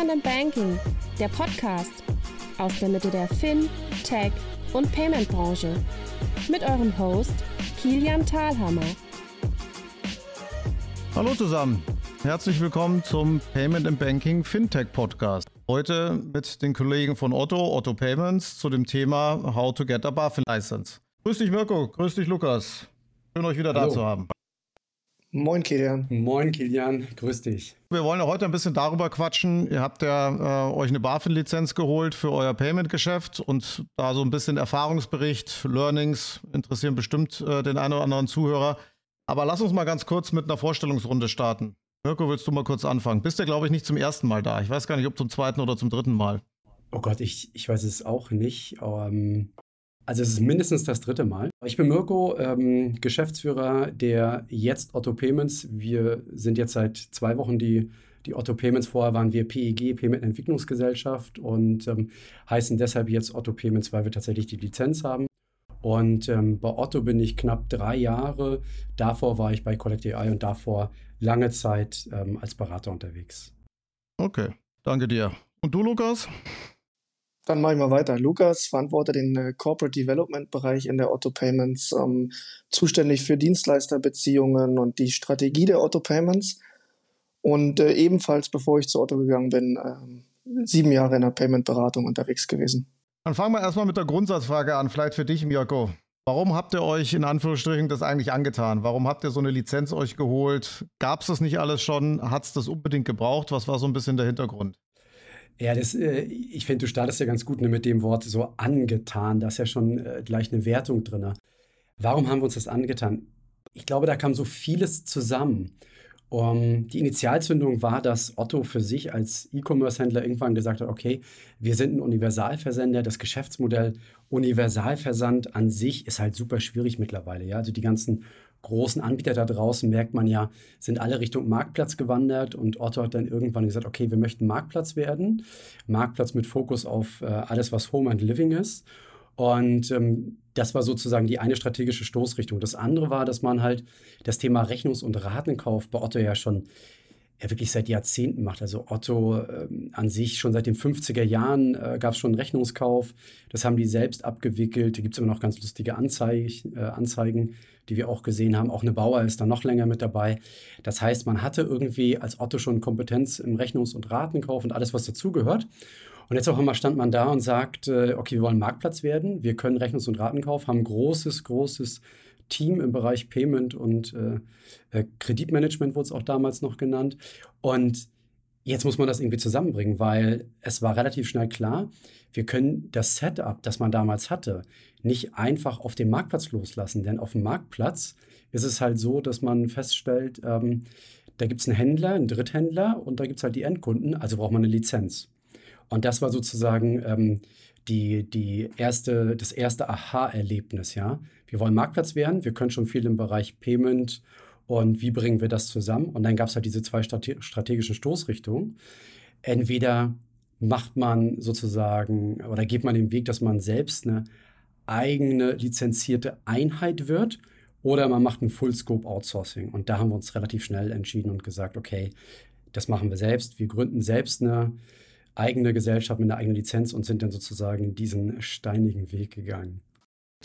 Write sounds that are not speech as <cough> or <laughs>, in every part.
Payment and Banking, der Podcast aus der Mitte der Fin, Tech und Payment Branche. Mit eurem Host Kilian Thalhammer. Hallo zusammen. Herzlich willkommen zum Payment and Banking Fintech Podcast. Heute mit den Kollegen von Otto, Otto Payments, zu dem Thema How to get a BaFin License. Grüß dich Mirko, grüß dich Lukas. Schön euch wieder Hallo. da zu haben. Moin Kilian. Moin Kilian, grüß dich. Wir wollen ja heute ein bisschen darüber quatschen. Ihr habt ja äh, euch eine BaFin-Lizenz geholt für euer Payment-Geschäft und da so ein bisschen Erfahrungsbericht, Learnings interessieren bestimmt äh, den einen oder anderen Zuhörer. Aber lass uns mal ganz kurz mit einer Vorstellungsrunde starten. Mirko, willst du mal kurz anfangen? Bist ja, glaube ich, nicht zum ersten Mal da. Ich weiß gar nicht, ob zum zweiten oder zum dritten Mal. Oh Gott, ich, ich weiß es auch nicht. Ähm, also es ist mindestens das dritte Mal. Ich bin Mirko, ähm, Geschäftsführer der Jetzt Otto Payments. Wir sind jetzt seit zwei Wochen die, die Otto Payments. Vorher waren wir PEG, Payment Entwicklungsgesellschaft und ähm, heißen deshalb jetzt Otto Payments, weil wir tatsächlich die Lizenz haben. Und ähm, bei Otto bin ich knapp drei Jahre. Davor war ich bei Collect AI und davor lange Zeit ähm, als Berater unterwegs. Okay, danke dir. Und du, Lukas? Dann mache ich mal weiter. Lukas verantwortet den äh, Corporate Development Bereich in der Otto Payments, ähm, zuständig für Dienstleisterbeziehungen und die Strategie der Otto Payments. Und äh, ebenfalls, bevor ich zu Otto gegangen bin, äh, sieben Jahre in der Payment-Beratung unterwegs gewesen. Dann fangen wir erstmal mit der Grundsatzfrage an, vielleicht für dich, Mirko. Warum habt ihr euch in Anführungsstrichen das eigentlich angetan? Warum habt ihr so eine Lizenz euch geholt? Gab es das nicht alles schon? Hat es das unbedingt gebraucht? Was war so ein bisschen der Hintergrund? Ja, das, äh, ich finde, du startest ja ganz gut ne, mit dem Wort so angetan. Da ist ja schon äh, gleich eine Wertung drin. Warum haben wir uns das angetan? Ich glaube, da kam so vieles zusammen. Um, die Initialzündung war, dass Otto für sich als E-Commerce-Händler irgendwann gesagt hat, okay, wir sind ein Universalversender, das Geschäftsmodell Universalversand an sich ist halt super schwierig mittlerweile. Ja? Also die ganzen großen Anbieter da draußen, merkt man ja, sind alle Richtung Marktplatz gewandert und Otto hat dann irgendwann gesagt, okay, wir möchten Marktplatz werden, Marktplatz mit Fokus auf äh, alles, was Home and Living ist. Und ähm, das war sozusagen die eine strategische Stoßrichtung. Das andere war, dass man halt das Thema Rechnungs- und Ratenkauf bei Otto ja schon ja wirklich seit Jahrzehnten macht. Also Otto äh, an sich schon seit den 50er Jahren äh, gab es schon Rechnungskauf. Das haben die selbst abgewickelt. Da gibt es immer noch ganz lustige Anzeig, äh, Anzeigen, die wir auch gesehen haben. Auch eine Bauer ist da noch länger mit dabei. Das heißt, man hatte irgendwie als Otto schon Kompetenz im Rechnungs- und Ratenkauf und alles, was dazugehört. Und jetzt auch immer stand man da und sagt, äh, okay, wir wollen Marktplatz werden, wir können Rechnungs- und Ratenkauf, haben großes, großes Team im Bereich Payment und äh, äh, Kreditmanagement wurde es auch damals noch genannt. Und jetzt muss man das irgendwie zusammenbringen, weil es war relativ schnell klar, wir können das Setup, das man damals hatte, nicht einfach auf dem Marktplatz loslassen. Denn auf dem Marktplatz ist es halt so, dass man feststellt, ähm, da gibt es einen Händler, einen Dritthändler und da gibt es halt die Endkunden, also braucht man eine Lizenz. Und das war sozusagen ähm, die, die erste, das erste Aha-Erlebnis, ja. Wir wollen Marktplatz werden, wir können schon viel im Bereich Payment und wie bringen wir das zusammen? Und dann gab es halt diese zwei strategischen Stoßrichtungen. Entweder macht man sozusagen oder geht man den Weg, dass man selbst eine eigene lizenzierte Einheit wird oder man macht ein Full-Scope Outsourcing. Und da haben wir uns relativ schnell entschieden und gesagt, okay, das machen wir selbst. Wir gründen selbst eine eigene Gesellschaft mit einer eigenen Lizenz und sind dann sozusagen diesen steinigen Weg gegangen.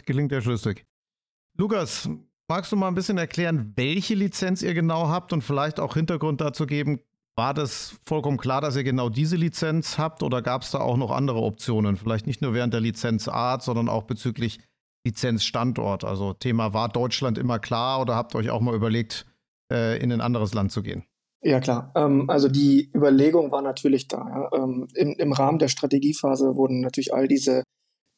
Gelingt ja schlüssig. Lukas, magst du mal ein bisschen erklären, welche Lizenz ihr genau habt und vielleicht auch Hintergrund dazu geben? War das vollkommen klar, dass ihr genau diese Lizenz habt oder gab es da auch noch andere Optionen? Vielleicht nicht nur während der Lizenzart, sondern auch bezüglich Lizenzstandort. Also Thema war Deutschland immer klar oder habt ihr euch auch mal überlegt, äh, in ein anderes Land zu gehen? Ja, klar. Ähm, also die Überlegung war natürlich da. Ähm, im, Im Rahmen der Strategiephase wurden natürlich all diese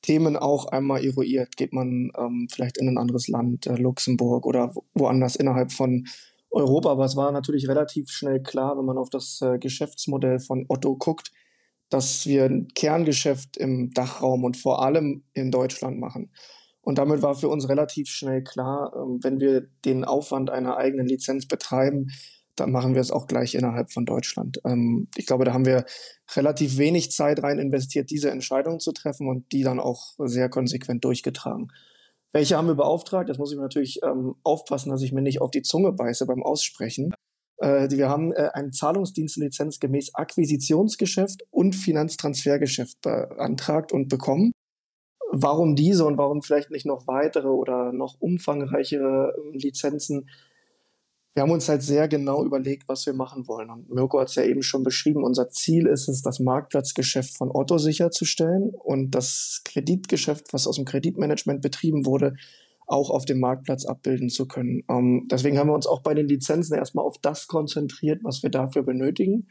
Themen auch einmal eruiert. Geht man ähm, vielleicht in ein anderes Land, äh, Luxemburg oder woanders innerhalb von Europa. Aber es war natürlich relativ schnell klar, wenn man auf das äh, Geschäftsmodell von Otto guckt, dass wir ein Kerngeschäft im Dachraum und vor allem in Deutschland machen. Und damit war für uns relativ schnell klar, ähm, wenn wir den Aufwand einer eigenen Lizenz betreiben, dann machen wir es auch gleich innerhalb von Deutschland. Ähm, ich glaube, da haben wir relativ wenig Zeit rein investiert, diese Entscheidung zu treffen und die dann auch sehr konsequent durchgetragen. Welche haben wir beauftragt? Jetzt muss ich natürlich ähm, aufpassen, dass ich mir nicht auf die Zunge beiße beim Aussprechen. Äh, wir haben äh, eine Zahlungsdienstlizenz gemäß Akquisitionsgeschäft und Finanztransfergeschäft beantragt und bekommen. Warum diese und warum vielleicht nicht noch weitere oder noch umfangreichere Lizenzen? Wir haben uns halt sehr genau überlegt, was wir machen wollen. Und Mirko hat es ja eben schon beschrieben. Unser Ziel ist es, das Marktplatzgeschäft von Otto sicherzustellen und das Kreditgeschäft, was aus dem Kreditmanagement betrieben wurde, auch auf dem Marktplatz abbilden zu können. Ähm, deswegen haben wir uns auch bei den Lizenzen erstmal auf das konzentriert, was wir dafür benötigen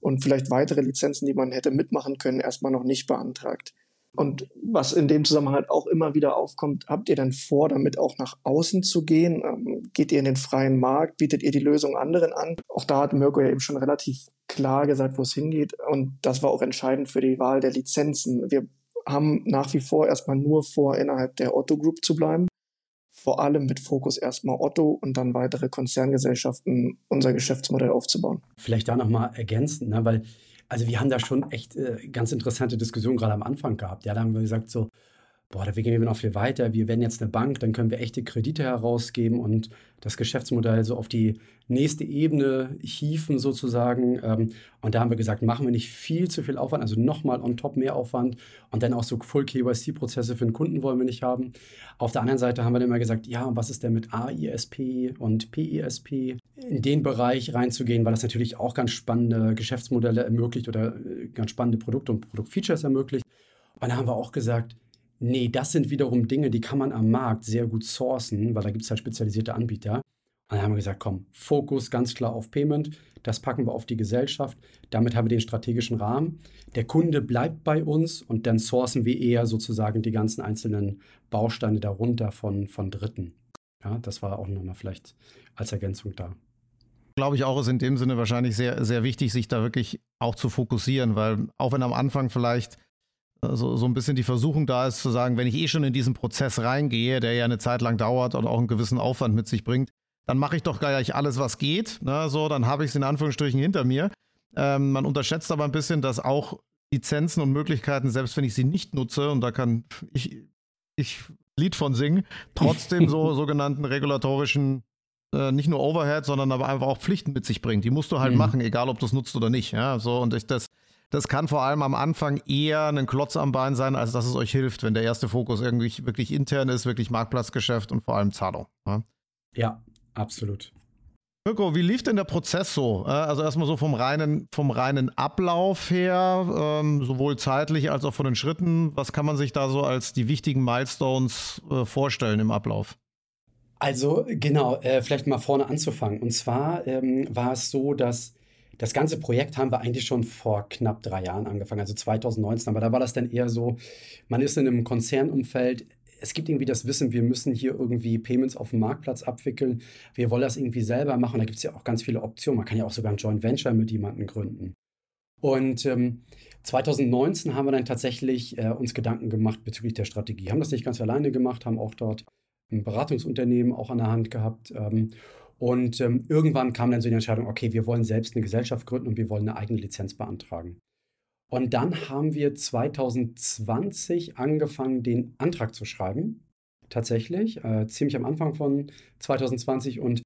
und vielleicht weitere Lizenzen, die man hätte mitmachen können, erstmal noch nicht beantragt. Und was in dem Zusammenhang halt auch immer wieder aufkommt, habt ihr denn vor, damit auch nach außen zu gehen? Ähm, geht ihr in den freien Markt? Bietet ihr die Lösung anderen an? Auch da hat Mirko ja eben schon relativ klar gesagt, wo es hingeht. Und das war auch entscheidend für die Wahl der Lizenzen. Wir haben nach wie vor erstmal nur vor, innerhalb der Otto Group zu bleiben vor allem mit Fokus erstmal Otto und dann weitere Konzerngesellschaften unser Geschäftsmodell aufzubauen. Vielleicht da nochmal ergänzend, ne? weil also wir haben da schon echt äh, ganz interessante Diskussionen gerade am Anfang gehabt. Ja, da haben wir gesagt so, boah, da gehen wir noch viel weiter. Wir werden jetzt eine Bank, dann können wir echte Kredite herausgeben und das Geschäftsmodell so auf die nächste Ebene hieven sozusagen. Ähm, und da haben wir gesagt, machen wir nicht viel zu viel Aufwand, also nochmal on top mehr Aufwand und dann auch so Full KYC-Prozesse für den Kunden wollen wir nicht haben. Auf der anderen Seite haben wir dann immer gesagt, ja, und was ist denn mit AISP und PISP? In den Bereich reinzugehen, weil das natürlich auch ganz spannende Geschäftsmodelle ermöglicht oder äh, ganz spannende Produkte und Produktfeatures ermöglicht. Und da haben wir auch gesagt, Nee, das sind wiederum Dinge, die kann man am Markt sehr gut sourcen, weil da gibt es halt spezialisierte Anbieter. Und dann haben wir gesagt, komm, Fokus ganz klar auf Payment, das packen wir auf die Gesellschaft. Damit haben wir den strategischen Rahmen. Der Kunde bleibt bei uns und dann sourcen wir eher sozusagen die ganzen einzelnen Bausteine darunter von, von Dritten. Ja, das war auch nochmal vielleicht als Ergänzung da. Glaube ich auch, ist in dem Sinne wahrscheinlich sehr, sehr wichtig, sich da wirklich auch zu fokussieren, weil auch wenn am Anfang vielleicht so, so ein bisschen die Versuchung da ist zu sagen, wenn ich eh schon in diesen Prozess reingehe, der ja eine Zeit lang dauert und auch einen gewissen Aufwand mit sich bringt, dann mache ich doch gleich alles, was geht. Ne? So, dann habe ich es in Anführungsstrichen hinter mir. Ähm, man unterschätzt aber ein bisschen, dass auch Lizenzen und Möglichkeiten, selbst wenn ich sie nicht nutze, und da kann ich, ich Lied von singen, trotzdem so <laughs> sogenannten regulatorischen, äh, nicht nur Overhead, sondern aber einfach auch Pflichten mit sich bringt. Die musst du halt mhm. machen, egal ob du es nutzt oder nicht. Ja, so und ich das das kann vor allem am Anfang eher ein Klotz am Bein sein, als dass es euch hilft, wenn der erste Fokus irgendwie wirklich intern ist, wirklich Marktplatzgeschäft und vor allem Zahlung. Ja, ja absolut. Mirko, wie lief denn der Prozess so? Äh, also erstmal so vom reinen, vom reinen Ablauf her, ähm, sowohl zeitlich als auch von den Schritten. Was kann man sich da so als die wichtigen Milestones äh, vorstellen im Ablauf? Also genau, äh, vielleicht mal vorne anzufangen. Und zwar ähm, war es so, dass das ganze Projekt haben wir eigentlich schon vor knapp drei Jahren angefangen, also 2019. Aber da war das dann eher so, man ist in einem Konzernumfeld, es gibt irgendwie das Wissen, wir müssen hier irgendwie Payments auf dem Marktplatz abwickeln. Wir wollen das irgendwie selber machen. Da gibt es ja auch ganz viele Optionen. Man kann ja auch sogar ein Joint Venture mit jemandem gründen. Und ähm, 2019 haben wir dann tatsächlich äh, uns Gedanken gemacht bezüglich der Strategie. Haben das nicht ganz alleine gemacht, haben auch dort ein Beratungsunternehmen auch an der Hand gehabt. Ähm, und ähm, irgendwann kam dann so die Entscheidung, okay, wir wollen selbst eine Gesellschaft gründen und wir wollen eine eigene Lizenz beantragen. Und dann haben wir 2020 angefangen, den Antrag zu schreiben. Tatsächlich, äh, ziemlich am Anfang von 2020. Und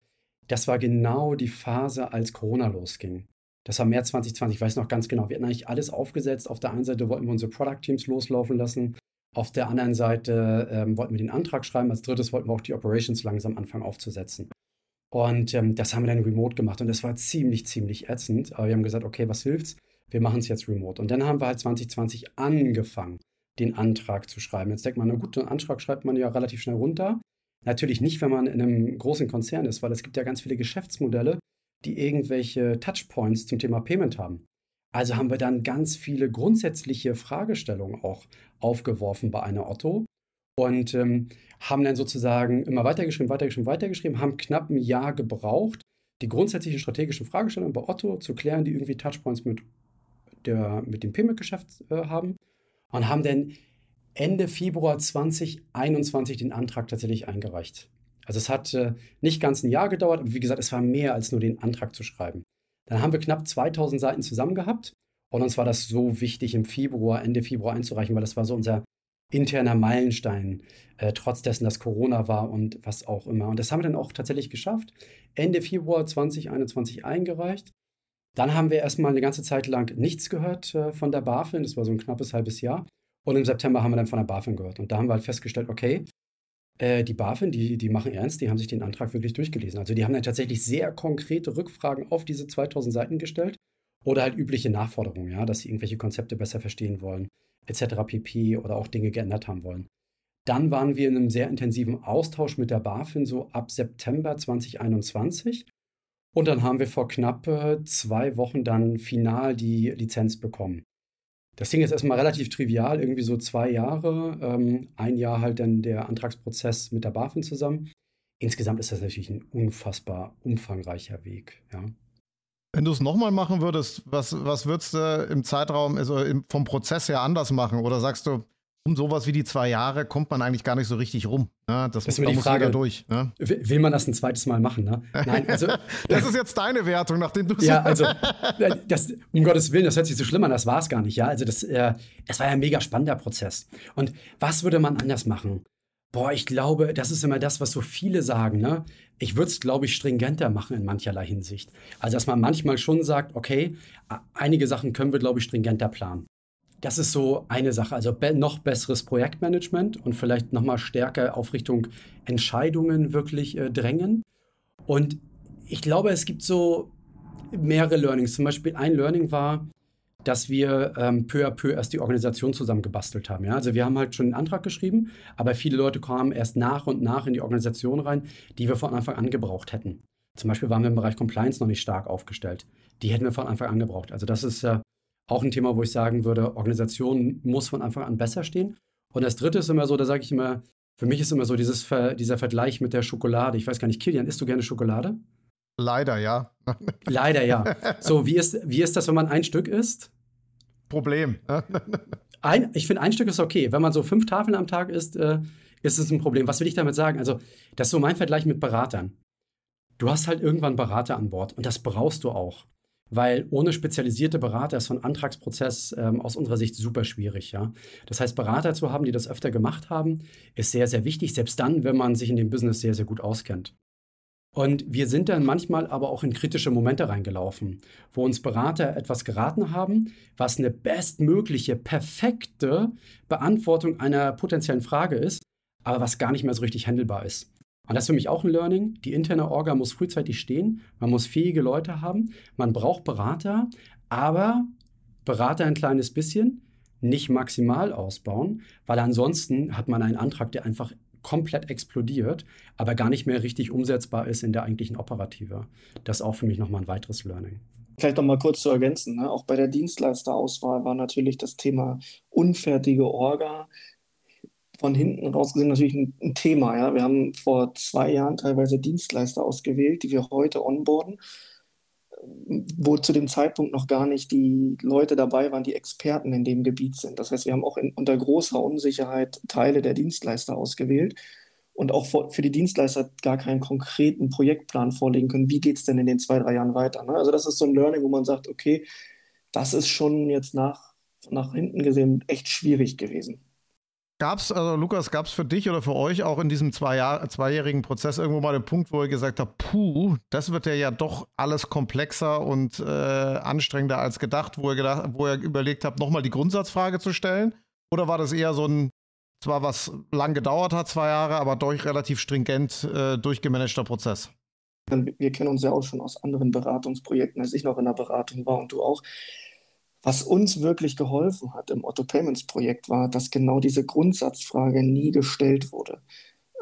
das war genau die Phase, als Corona losging. Das war März 2020, ich weiß noch ganz genau. Wir hatten eigentlich alles aufgesetzt. Auf der einen Seite wollten wir unsere Product Teams loslaufen lassen. Auf der anderen Seite ähm, wollten wir den Antrag schreiben. Als drittes wollten wir auch die Operations langsam anfangen aufzusetzen. Und ähm, das haben wir dann remote gemacht und das war ziemlich, ziemlich ätzend. Aber wir haben gesagt, okay, was hilft's? Wir machen es jetzt remote. Und dann haben wir halt 2020 angefangen, den Antrag zu schreiben. Jetzt denkt man, na gut, einen Antrag schreibt man ja relativ schnell runter. Natürlich nicht, wenn man in einem großen Konzern ist, weil es gibt ja ganz viele Geschäftsmodelle, die irgendwelche Touchpoints zum Thema Payment haben. Also haben wir dann ganz viele grundsätzliche Fragestellungen auch aufgeworfen bei einer Otto und ähm, haben dann sozusagen immer weitergeschrieben, weitergeschrieben, weitergeschrieben, haben knapp ein Jahr gebraucht, die grundsätzlichen strategischen Fragestellungen bei Otto zu klären, die irgendwie Touchpoints mit, der, mit dem Payment-Geschäft äh, haben und haben dann Ende Februar 2021 den Antrag tatsächlich eingereicht. Also es hat äh, nicht ganz ein Jahr gedauert, aber wie gesagt, es war mehr als nur den Antrag zu schreiben. Dann haben wir knapp 2000 Seiten zusammen gehabt und uns war das so wichtig, im Februar, Ende Februar einzureichen, weil das war so unser interner Meilenstein, äh, trotz dessen, dass Corona war und was auch immer. Und das haben wir dann auch tatsächlich geschafft. Ende Februar 2021 eingereicht. Dann haben wir erstmal eine ganze Zeit lang nichts gehört äh, von der BaFin. Das war so ein knappes halbes Jahr. Und im September haben wir dann von der BaFin gehört. Und da haben wir halt festgestellt, okay, äh, die BaFin, die, die machen ernst, die haben sich den Antrag wirklich durchgelesen. Also die haben dann tatsächlich sehr konkrete Rückfragen auf diese 2000 Seiten gestellt oder halt übliche Nachforderungen, ja, dass sie irgendwelche Konzepte besser verstehen wollen, etc. pp. oder auch Dinge geändert haben wollen. Dann waren wir in einem sehr intensiven Austausch mit der BaFin so ab September 2021. Und dann haben wir vor knapp zwei Wochen dann final die Lizenz bekommen. Das Ding ist erstmal relativ trivial, irgendwie so zwei Jahre, ähm, ein Jahr halt dann der Antragsprozess mit der BaFin zusammen. Insgesamt ist das natürlich ein unfassbar umfangreicher Weg, ja. Wenn du es nochmal machen würdest, was, was würdest du im Zeitraum, also vom Prozess her anders machen? Oder sagst du, um sowas wie die zwei Jahre kommt man eigentlich gar nicht so richtig rum. Ne? Das, das ist da die muss Frage, durch. Ne? Will man das ein zweites Mal machen? Ne? Nein, also <laughs> das ist jetzt deine Wertung, nachdem du ja, also das, um Gottes Willen, das hört sich so schlimm an. Das war es gar nicht. Ja, also das, äh, das war ja ein mega spannender Prozess. Und was würde man anders machen? Boah, ich glaube, das ist immer das, was so viele sagen. Ne? Ich würde es, glaube ich, stringenter machen in mancherlei Hinsicht. Also, dass man manchmal schon sagt, okay, einige Sachen können wir, glaube ich, stringenter planen. Das ist so eine Sache. Also be noch besseres Projektmanagement und vielleicht nochmal stärker auf Richtung Entscheidungen wirklich äh, drängen. Und ich glaube, es gibt so mehrere Learnings. Zum Beispiel ein Learning war, dass wir ähm, peu à peu erst die Organisation zusammengebastelt haben. Ja? Also wir haben halt schon einen Antrag geschrieben, aber viele Leute kamen erst nach und nach in die Organisation rein, die wir von Anfang an gebraucht hätten. Zum Beispiel waren wir im Bereich Compliance noch nicht stark aufgestellt. Die hätten wir von Anfang an gebraucht. Also das ist äh, auch ein Thema, wo ich sagen würde, Organisation muss von Anfang an besser stehen. Und das Dritte ist immer so, da sage ich immer, für mich ist immer so dieses, dieser Vergleich mit der Schokolade. Ich weiß gar nicht, Kilian, isst du gerne Schokolade? Leider ja. <laughs> Leider ja. So, wie ist, wie ist das, wenn man ein Stück isst? Problem. <laughs> ein, ich finde, ein Stück ist okay. Wenn man so fünf Tafeln am Tag isst, äh, ist es ein Problem. Was will ich damit sagen? Also, das ist so mein Vergleich mit Beratern. Du hast halt irgendwann Berater an Bord und das brauchst du auch weil ohne spezialisierte Berater ist so ein Antragsprozess ähm, aus unserer Sicht super schwierig. Ja? Das heißt, Berater zu haben, die das öfter gemacht haben, ist sehr, sehr wichtig, selbst dann, wenn man sich in dem Business sehr, sehr gut auskennt. Und wir sind dann manchmal aber auch in kritische Momente reingelaufen, wo uns Berater etwas geraten haben, was eine bestmögliche, perfekte Beantwortung einer potenziellen Frage ist, aber was gar nicht mehr so richtig handelbar ist. Und das ist für mich auch ein Learning. Die interne Orga muss frühzeitig stehen. Man muss fähige Leute haben. Man braucht Berater, aber Berater ein kleines bisschen, nicht maximal ausbauen, weil ansonsten hat man einen Antrag, der einfach komplett explodiert, aber gar nicht mehr richtig umsetzbar ist in der eigentlichen Operative. Das ist auch für mich nochmal ein weiteres Learning. Vielleicht noch mal kurz zu ergänzen. Ne? Auch bei der Dienstleisterauswahl war natürlich das Thema unfertige Orga von hinten raus gesehen natürlich ein, ein, Thema. Ja? Wir haben vor zwei Jahren teilweise Dienstleister ausgewählt, die wir heute onboarden, wo zu dem Zeitpunkt noch gar nicht die Leute dabei waren, die Experten in dem Gebiet sind. Das heißt, wir haben auch in, unter großer Unsicherheit Teile der Dienstleister ausgewählt und auch für, die Dienstleister gar keinen konkreten Projektplan vorlegen können. Wie geht es denn in den zwei, drei Jahren weiter? Ne? Also das ist so ein Learning, wo man sagt, okay, das ist schon jetzt nach, nach hinten gesehen echt schwierig gewesen. Gab es, also Lukas, gab es für dich oder für euch auch in diesem zwei Jahr, zweijährigen Prozess irgendwo mal den Punkt, wo ihr gesagt habt, puh, das wird ja, ja doch alles komplexer und äh, anstrengender als gedacht, wo ihr, gedacht, wo ihr überlegt habt, nochmal die Grundsatzfrage zu stellen? Oder war das eher so ein, zwar was lang gedauert hat, zwei Jahre, aber durch relativ stringent äh, durchgemanagter Prozess? Wir kennen uns ja auch schon aus anderen Beratungsprojekten, als ich noch in der Beratung war und du auch. Was uns wirklich geholfen hat im Otto Payments Projekt war, dass genau diese Grundsatzfrage nie gestellt wurde.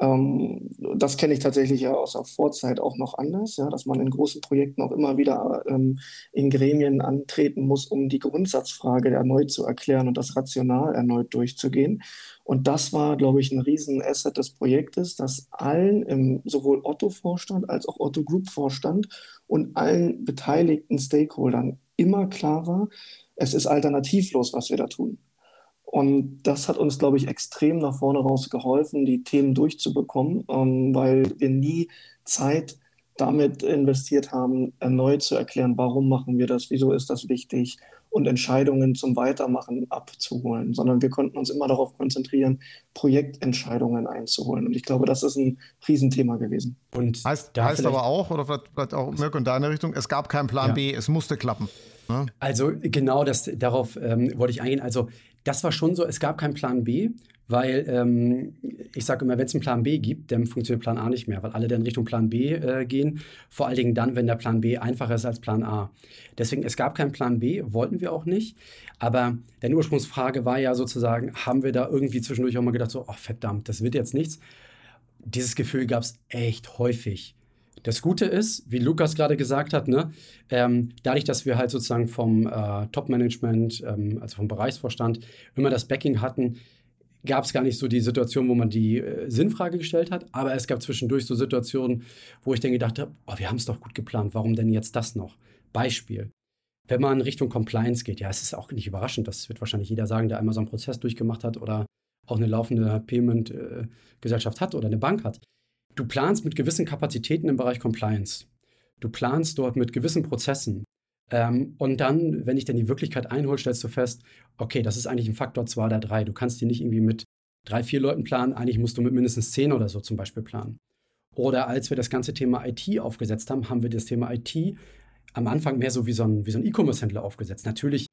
Ähm, das kenne ich tatsächlich ja aus der Vorzeit auch noch anders, ja, dass man in großen Projekten auch immer wieder ähm, in Gremien antreten muss, um die Grundsatzfrage erneut zu erklären und das rational erneut durchzugehen. Und das war, glaube ich, ein Riesenasset des Projektes, dass allen, im, sowohl Otto-Vorstand als auch Otto-Group-Vorstand und allen beteiligten Stakeholdern immer klar war, es ist alternativlos, was wir da tun. Und das hat uns, glaube ich, extrem nach vorne raus geholfen, die Themen durchzubekommen, ähm, weil wir nie Zeit damit investiert haben, erneut zu erklären, warum machen wir das, wieso ist das wichtig und Entscheidungen zum Weitermachen abzuholen, sondern wir konnten uns immer darauf konzentrieren, Projektentscheidungen einzuholen. Und ich glaube, das ist ein Riesenthema gewesen. Und heißt, heißt aber auch, oder vielleicht, vielleicht auch Mirko in deine Richtung, es gab keinen Plan ja. B, es musste klappen. Ne? Also genau das, darauf ähm, wollte ich eingehen. Also das war schon so, es gab keinen Plan B, weil ähm, ich sage immer, wenn es einen Plan B gibt, dann funktioniert Plan A nicht mehr, weil alle dann Richtung Plan B äh, gehen. Vor allen Dingen dann, wenn der Plan B einfacher ist als Plan A. Deswegen, es gab keinen Plan B, wollten wir auch nicht. Aber deine Ursprungsfrage war ja sozusagen, haben wir da irgendwie zwischendurch auch mal gedacht, so, oh verdammt, das wird jetzt nichts. Dieses Gefühl gab es echt häufig. Das Gute ist, wie Lukas gerade gesagt hat, ne, ähm, dadurch, dass wir halt sozusagen vom äh, Top-Management, ähm, also vom Bereichsvorstand, immer das Backing hatten, gab es gar nicht so die Situation, wo man die äh, Sinnfrage gestellt hat, aber es gab zwischendurch so Situationen, wo ich dann gedacht habe, oh, wir haben es doch gut geplant, warum denn jetzt das noch? Beispiel. Wenn man Richtung Compliance geht, ja, es ist auch nicht überraschend, das wird wahrscheinlich jeder sagen, der einmal so einen Prozess durchgemacht hat oder auch eine laufende Payment-Gesellschaft äh, hat oder eine Bank hat. Du planst mit gewissen Kapazitäten im Bereich Compliance. Du planst dort mit gewissen Prozessen. Ähm, und dann, wenn ich dann die Wirklichkeit einhole, stellst du fest, okay, das ist eigentlich ein Faktor 2 oder 3. Du kannst die nicht irgendwie mit drei, vier Leuten planen. Eigentlich musst du mit mindestens zehn oder so zum Beispiel planen. Oder als wir das ganze Thema IT aufgesetzt haben, haben wir das Thema IT am Anfang mehr so wie so ein, so ein E-Commerce-Händler aufgesetzt. Natürlich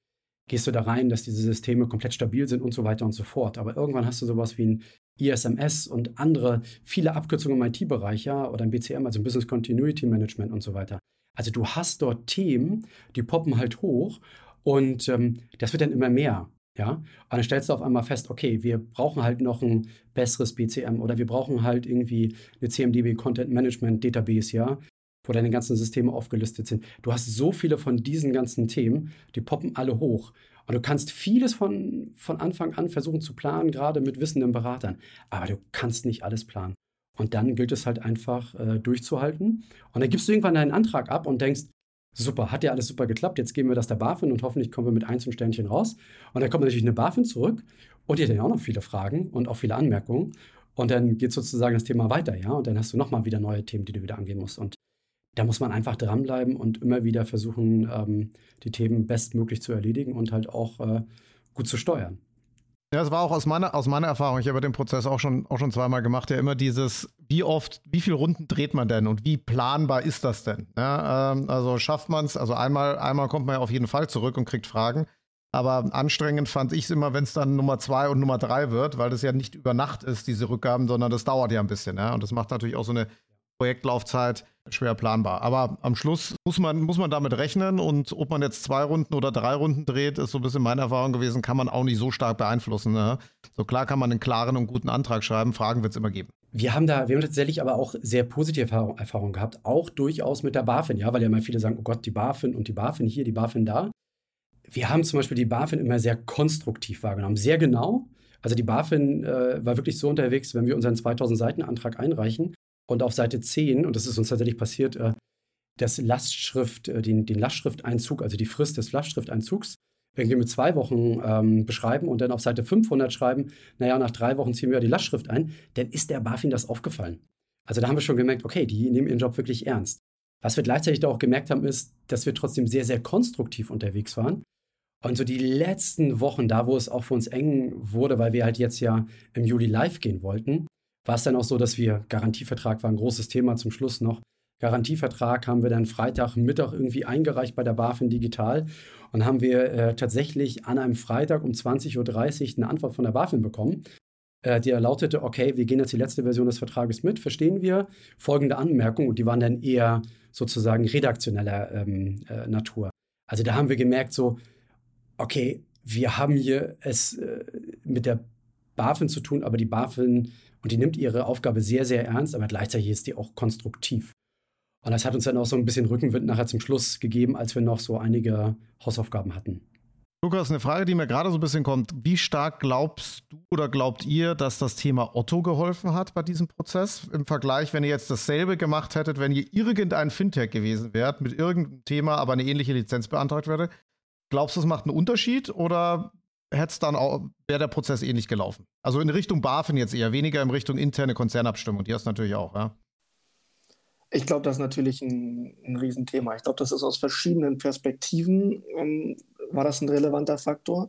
gehst du da rein, dass diese Systeme komplett stabil sind und so weiter und so fort. Aber irgendwann hast du sowas wie ein ISMS und andere, viele Abkürzungen im IT-Bereich, ja, oder ein BCM, also Business Continuity Management und so weiter. Also du hast dort Themen, die poppen halt hoch und ähm, das wird dann immer mehr. Ja, und dann stellst du auf einmal fest, okay, wir brauchen halt noch ein besseres BCM oder wir brauchen halt irgendwie eine CMDB Content Management Database, ja, wo deine ganzen Systeme aufgelistet sind. Du hast so viele von diesen ganzen Themen, die poppen alle hoch. Und du kannst vieles von, von Anfang an versuchen zu planen, gerade mit wissenden Beratern. Aber du kannst nicht alles planen. Und dann gilt es halt einfach äh, durchzuhalten. Und dann gibst du irgendwann deinen Antrag ab und denkst, super, hat ja alles super geklappt, jetzt geben wir das der BaFin und hoffentlich kommen wir mit und Sternchen raus. Und dann kommt natürlich eine BaFin zurück und die hat dann auch noch viele Fragen und auch viele Anmerkungen. Und dann geht sozusagen das Thema weiter, ja. Und dann hast du nochmal wieder neue Themen, die du wieder angehen musst. Und da muss man einfach dranbleiben und immer wieder versuchen, ähm, die Themen bestmöglich zu erledigen und halt auch äh, gut zu steuern. Ja, es war auch aus meiner, aus meiner Erfahrung, ich habe den Prozess auch schon, auch schon zweimal gemacht, ja immer dieses, wie oft, wie viele Runden dreht man denn und wie planbar ist das denn? Ja, ähm, also schafft man es, also einmal, einmal kommt man ja auf jeden Fall zurück und kriegt Fragen. Aber anstrengend fand ich es immer, wenn es dann Nummer zwei und Nummer drei wird, weil das ja nicht über Nacht ist, diese Rückgaben, sondern das dauert ja ein bisschen. Ja? Und das macht natürlich auch so eine Projektlaufzeit schwer planbar. Aber am Schluss muss man, muss man damit rechnen und ob man jetzt zwei Runden oder drei Runden dreht, ist so ein bisschen meine Erfahrung gewesen, kann man auch nicht so stark beeinflussen. Ne? So klar kann man einen klaren und guten Antrag schreiben, Fragen wird es immer geben. Wir haben da, wir haben tatsächlich aber auch sehr positive Erfahrungen Erfahrung gehabt, auch durchaus mit der BaFin, ja, weil ja immer viele sagen, oh Gott, die BaFin und die BaFin hier, die BaFin da. Wir haben zum Beispiel die BaFin immer sehr konstruktiv wahrgenommen, sehr genau. Also die BaFin äh, war wirklich so unterwegs, wenn wir unseren 2000 Seiten Antrag einreichen, und auf Seite 10, und das ist uns tatsächlich passiert, äh, das Lastschrift, äh, den, den Lastschrifteinzug, also die Frist des Lastschrifteinzugs, irgendwie mit zwei Wochen ähm, beschreiben und dann auf Seite 500 schreiben, naja, nach drei Wochen ziehen wir ja die Lastschrift ein, dann ist der BaFin das aufgefallen. Also da haben wir schon gemerkt, okay, die nehmen ihren Job wirklich ernst. Was wir gleichzeitig da auch gemerkt haben, ist, dass wir trotzdem sehr, sehr konstruktiv unterwegs waren. Und so die letzten Wochen, da wo es auch für uns eng wurde, weil wir halt jetzt ja im Juli live gehen wollten, war es dann auch so, dass wir, Garantievertrag war ein großes Thema zum Schluss noch. Garantievertrag haben wir dann Freitagmittag irgendwie eingereicht bei der BaFin Digital und haben wir äh, tatsächlich an einem Freitag um 20.30 Uhr eine Antwort von der BaFin bekommen, äh, die lautete, okay, wir gehen jetzt die letzte Version des Vertrages mit, verstehen wir, folgende Anmerkung und die waren dann eher sozusagen redaktioneller ähm, äh, Natur. Also da haben wir gemerkt so, okay, wir haben hier es äh, mit der BaFin zu tun, aber die BaFin und die nimmt ihre Aufgabe sehr, sehr ernst, aber gleichzeitig ist die auch konstruktiv. Und das hat uns dann auch so ein bisschen Rückenwind nachher zum Schluss gegeben, als wir noch so einige Hausaufgaben hatten. Lukas, eine Frage, die mir gerade so ein bisschen kommt. Wie stark glaubst du oder glaubt ihr, dass das Thema Otto geholfen hat bei diesem Prozess? Im Vergleich, wenn ihr jetzt dasselbe gemacht hättet, wenn ihr irgendein Fintech gewesen wärt, mit irgendeinem Thema, aber eine ähnliche Lizenz beantragt wäre? Glaubst du, es macht einen Unterschied oder hätte es dann auch, wäre der Prozess ähnlich gelaufen. Also in Richtung BaFin jetzt eher, weniger in Richtung interne Konzernabstimmung. Die hast natürlich auch, ja. Ich glaube, das ist natürlich ein, ein Riesenthema. Ich glaube, das ist aus verschiedenen Perspektiven ähm, war das ein relevanter Faktor.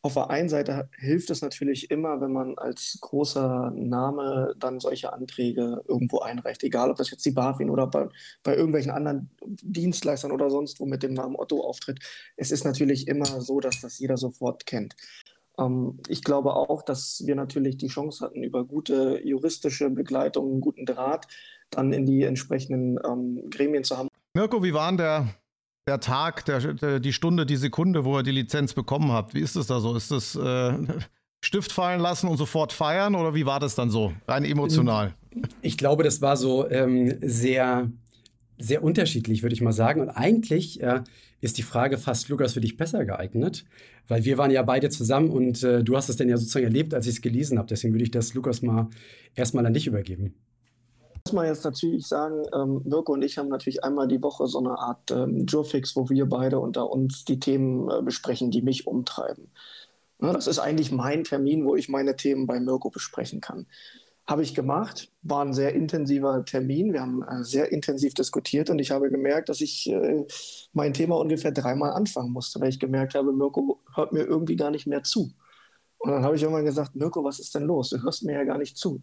Auf der einen Seite hilft es natürlich immer, wenn man als großer Name dann solche Anträge irgendwo einreicht, egal ob das jetzt die BaFin oder bei, bei irgendwelchen anderen Dienstleistern oder sonst wo mit dem Namen Otto auftritt. Es ist natürlich immer so, dass das jeder sofort kennt. Ähm, ich glaube auch, dass wir natürlich die Chance hatten, über gute juristische Begleitung, einen guten Draht dann in die entsprechenden ähm, Gremien zu haben. Mirko, wie war denn der, der Tag, der, die Stunde, die Sekunde, wo ihr die Lizenz bekommen habt? Wie ist es da so? Ist das äh, <laughs> Stift fallen lassen und sofort feiern oder wie war das dann so, rein emotional? Ich glaube, das war so ähm, sehr, sehr unterschiedlich, würde ich mal sagen. Und eigentlich äh, ist die Frage fast, Lukas, für dich besser geeignet, weil wir waren ja beide zusammen und äh, du hast es dann ja sozusagen erlebt, als ich es gelesen habe. Deswegen würde ich das, Lukas, mal erstmal an dich übergeben muss man jetzt natürlich sagen, ähm, Mirko und ich haben natürlich einmal die Woche so eine Art ähm, Jurfix, wo wir beide unter uns die Themen äh, besprechen, die mich umtreiben. Ja, das ist eigentlich mein Termin, wo ich meine Themen bei Mirko besprechen kann. Habe ich gemacht, war ein sehr intensiver Termin. Wir haben äh, sehr intensiv diskutiert und ich habe gemerkt, dass ich äh, mein Thema ungefähr dreimal anfangen musste, weil ich gemerkt habe, Mirko hört mir irgendwie gar nicht mehr zu. Und dann habe ich irgendwann gesagt, Mirko, was ist denn los? Du hörst mir ja gar nicht zu.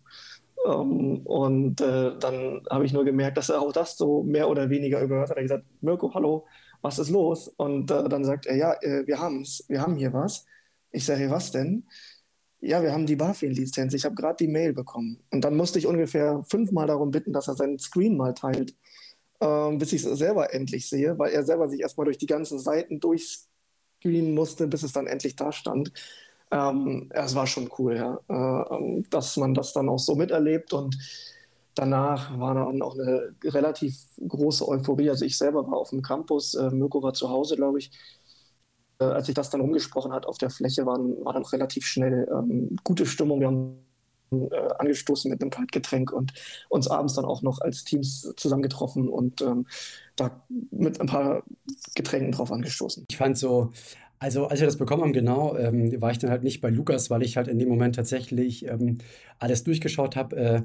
Ähm, und äh, dann habe ich nur gemerkt, dass er auch das so mehr oder weniger überhört hat. Er hat gesagt, Mirko, hallo, was ist los? Und äh, dann sagt er, ja, äh, wir haben es, wir haben hier was. Ich sage, was denn? Ja, wir haben die BaFin-Lizenz. Ich habe gerade die Mail bekommen. Und dann musste ich ungefähr fünfmal darum bitten, dass er seinen Screen mal teilt, ähm, bis ich es selber endlich sehe, weil er selber sich erstmal durch die ganzen Seiten durchscreenen musste, bis es dann endlich da stand. Ähm, es war schon cool, ja, äh, dass man das dann auch so miterlebt und danach war dann auch eine relativ große Euphorie. Also ich selber war auf dem Campus, äh, Mirko war zu Hause, glaube ich. Äh, als sich das dann umgesprochen hat auf der Fläche, waren, war dann relativ schnell ähm, gute Stimmung. Wir haben äh, angestoßen mit einem Kaltgetränk und uns abends dann auch noch als Teams zusammengetroffen und ähm, da mit ein paar Getränken drauf angestoßen. Ich fand so, also als wir das bekommen haben, genau, ähm, war ich dann halt nicht bei Lukas, weil ich halt in dem Moment tatsächlich ähm, alles durchgeschaut habe. Äh,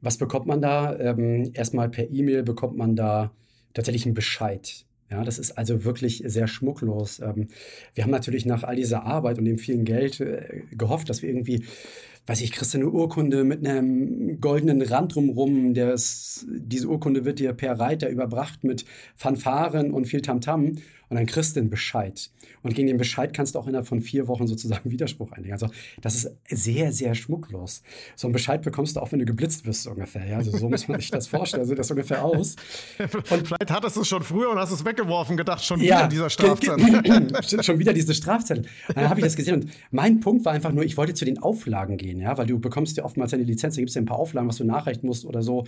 was bekommt man da? Ähm, erstmal per E-Mail bekommt man da tatsächlich einen Bescheid. Ja, das ist also wirklich sehr schmucklos. Ähm, wir haben natürlich nach all dieser Arbeit und dem vielen Geld äh, gehofft, dass wir irgendwie weiß ich, kriegst du eine Urkunde mit einem goldenen Rand drumrum. Diese Urkunde wird dir per Reiter überbracht mit Fanfaren und viel Tamtam. -Tam und dann kriegst du den Bescheid. Und gegen den Bescheid kannst du auch innerhalb von vier Wochen sozusagen <laughs> Widerspruch einlegen. Also das ist sehr, sehr schmucklos. So einen Bescheid bekommst du auch, wenn du geblitzt wirst ungefähr. Ja? Also so muss man sich das vorstellen. So sieht das ungefähr aus. <laughs> Und vielleicht hattest du es schon früher und hast es weggeworfen, gedacht, schon ja, wieder dieser Strafzettel. <laughs> schon wieder diese Strafzettel. Dann habe ich das gesehen. Und mein Punkt war einfach nur, ich wollte zu den Auflagen gehen, ja, weil du bekommst ja oftmals eine Lizenz, da gibt es ja ein paar Auflagen, was du nachreichen musst oder so.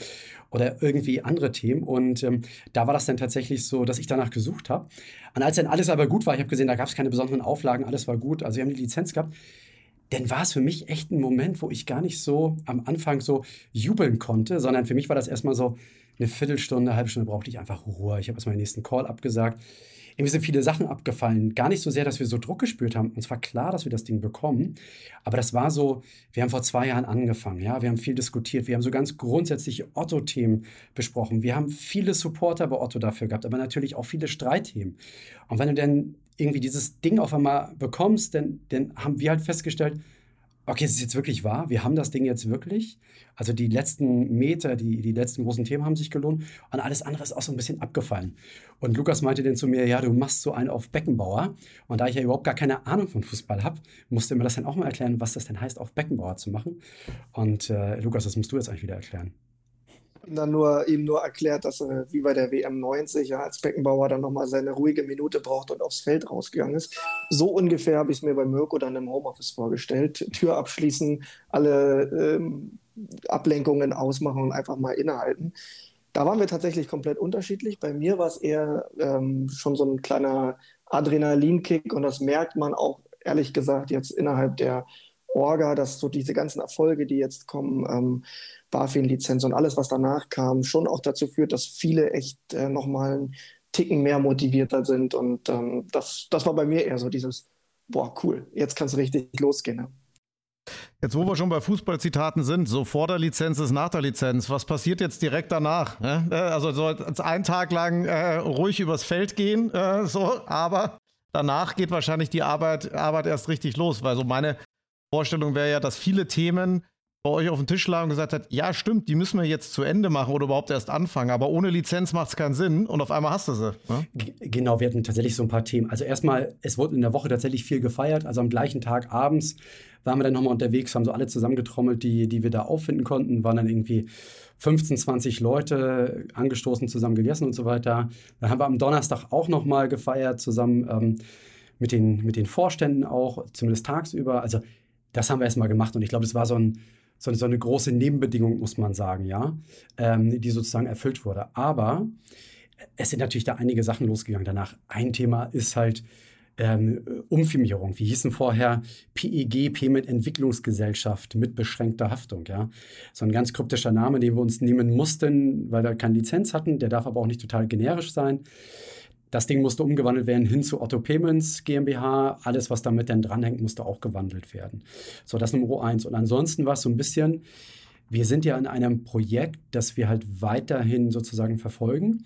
Oder irgendwie andere Themen. Und ähm, da war das dann tatsächlich so, dass ich danach gesucht habe. Und als dann alles aber gut war, ich habe gesehen, da gab es keine besonderen Auflagen, alles war gut, also wir haben die Lizenz gehabt, dann war es für mich echt ein Moment, wo ich gar nicht so am Anfang so jubeln konnte, sondern für mich war das erstmal so eine Viertelstunde, eine halbe Stunde brauchte ich einfach Ruhe. Ich habe erstmal den nächsten Call abgesagt irgendwie sind viele Sachen abgefallen. Gar nicht so sehr, dass wir so Druck gespürt haben. Uns war klar, dass wir das Ding bekommen. Aber das war so, wir haben vor zwei Jahren angefangen. Ja, wir haben viel diskutiert. Wir haben so ganz grundsätzliche Otto-Themen besprochen. Wir haben viele Supporter bei Otto dafür gehabt, aber natürlich auch viele Streitthemen. Und wenn du dann irgendwie dieses Ding auf einmal bekommst, dann, dann haben wir halt festgestellt, okay, es ist jetzt wirklich wahr, wir haben das Ding jetzt wirklich. Also die letzten Meter, die, die letzten großen Themen haben sich gelohnt und alles andere ist auch so ein bisschen abgefallen. Und Lukas meinte dann zu mir, ja, du machst so einen auf Beckenbauer. Und da ich ja überhaupt gar keine Ahnung von Fußball habe, musste mir das dann auch mal erklären, was das denn heißt, auf Beckenbauer zu machen. Und äh, Lukas, das musst du jetzt eigentlich wieder erklären ihm dann nur, ihm nur erklärt, dass er wie bei der WM 90 ja als Beckenbauer dann nochmal seine ruhige Minute braucht und aufs Feld rausgegangen ist. So ungefähr habe ich es mir bei Mirko dann im Homeoffice vorgestellt. Tür abschließen, alle ähm, Ablenkungen ausmachen und einfach mal innehalten. Da waren wir tatsächlich komplett unterschiedlich. Bei mir war es eher ähm, schon so ein kleiner Adrenalinkick und das merkt man auch ehrlich gesagt jetzt innerhalb der Orga, dass so diese ganzen Erfolge, die jetzt kommen, ähm, BaFin-Lizenz und alles, was danach kam, schon auch dazu führt, dass viele echt äh, nochmal einen Ticken mehr motivierter sind. Und ähm, das, das war bei mir eher so dieses, boah, cool, jetzt kann es richtig losgehen. Ne? Jetzt, wo wir schon bei Fußballzitaten sind, so vor der Lizenz ist nach der Lizenz. Was passiert jetzt direkt danach? Ne? Also so einen Tag lang äh, ruhig übers Feld gehen, äh, so, aber danach geht wahrscheinlich die Arbeit, Arbeit erst richtig los, weil so meine Vorstellung wäre ja, dass viele Themen bei euch auf dem Tisch lagen und gesagt hat, ja stimmt, die müssen wir jetzt zu Ende machen oder überhaupt erst anfangen, aber ohne Lizenz macht es keinen Sinn und auf einmal hast du sie. Ne? Genau, wir hatten tatsächlich so ein paar Themen. Also erstmal, es wurde in der Woche tatsächlich viel gefeiert, also am gleichen Tag abends waren wir dann nochmal unterwegs, haben so alle zusammengetrommelt, die, die wir da auffinden konnten, waren dann irgendwie 15, 20 Leute angestoßen, zusammen gegessen und so weiter. Dann haben wir am Donnerstag auch nochmal gefeiert, zusammen ähm, mit, den, mit den Vorständen auch, zumindest tagsüber. Also das haben wir erstmal gemacht und ich glaube, das war so, ein, so, eine, so eine große Nebenbedingung, muss man sagen, ja, ähm, die sozusagen erfüllt wurde. Aber es sind natürlich da einige Sachen losgegangen danach. Ein Thema ist halt ähm, Umfirmierung. Wie hießen vorher PEG, Payment Entwicklungsgesellschaft mit beschränkter Haftung. Ja? So ein ganz kryptischer Name, den wir uns nehmen mussten, weil wir keine Lizenz hatten. Der darf aber auch nicht total generisch sein. Das Ding musste umgewandelt werden hin zu Otto Payments GmbH. Alles, was damit dann dranhängt, musste auch gewandelt werden. So, das Nummer eins. Und ansonsten war es so ein bisschen, wir sind ja in einem Projekt, das wir halt weiterhin sozusagen verfolgen.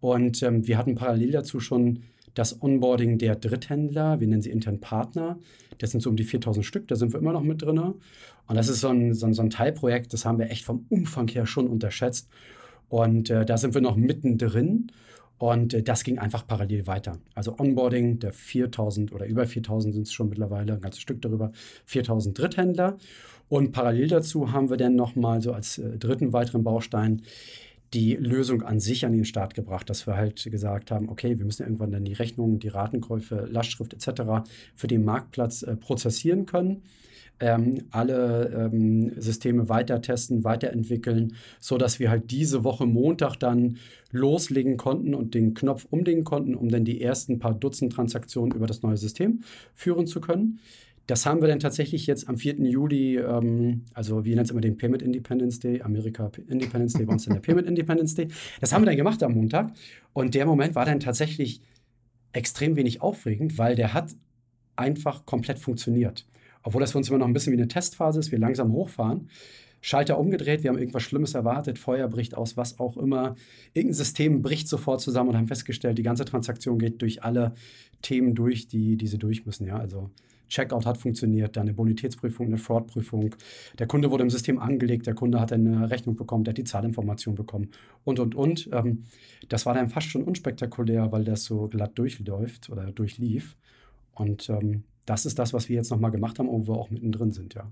Und ähm, wir hatten parallel dazu schon das Onboarding der Dritthändler, wir nennen sie intern Partner. Das sind so um die 4000 Stück, da sind wir immer noch mit drin. Und das ist so ein, so ein, so ein Teilprojekt, das haben wir echt vom Umfang her schon unterschätzt. Und äh, da sind wir noch mittendrin. Und äh, das ging einfach parallel weiter. Also Onboarding der 4000 oder über 4000 sind es schon mittlerweile, ein ganzes Stück darüber, 4000 Dritthändler. Und parallel dazu haben wir dann nochmal so als äh, dritten weiteren Baustein die Lösung an sich an den Start gebracht, dass wir halt gesagt haben, okay, wir müssen irgendwann dann die Rechnungen, die Ratenkäufe, Lastschrift etc. für den Marktplatz äh, prozessieren können. Ähm, alle ähm, Systeme weiter testen, weiterentwickeln, sodass wir halt diese Woche Montag dann loslegen konnten und den Knopf umlegen konnten, um dann die ersten paar Dutzend Transaktionen über das neue System führen zu können. Das haben wir dann tatsächlich jetzt am 4. Juli, ähm, also wir nennen es immer den Payment Independence Day, Amerika Independence Day, bei uns dann der Payment Independence Day. Das haben wir dann gemacht am Montag. Und der Moment war dann tatsächlich extrem wenig aufregend, weil der hat einfach komplett funktioniert. Obwohl das für uns immer noch ein bisschen wie eine Testphase ist, wir langsam hochfahren. Schalter umgedreht, wir haben irgendwas Schlimmes erwartet, Feuer bricht aus, was auch immer. Irgendein System bricht sofort zusammen und haben festgestellt, die ganze Transaktion geht durch alle Themen durch, die diese durch müssen. Ja, also Checkout hat funktioniert, dann eine Bonitätsprüfung, eine Fraudprüfung. Der Kunde wurde im System angelegt, der Kunde hat eine Rechnung bekommen, der hat die Zahlinformation bekommen und, und, und. Ähm, das war dann fast schon unspektakulär, weil das so glatt durchläuft oder durchlief. Und ähm, das ist das, was wir jetzt nochmal gemacht haben, wo wir auch mittendrin sind, ja.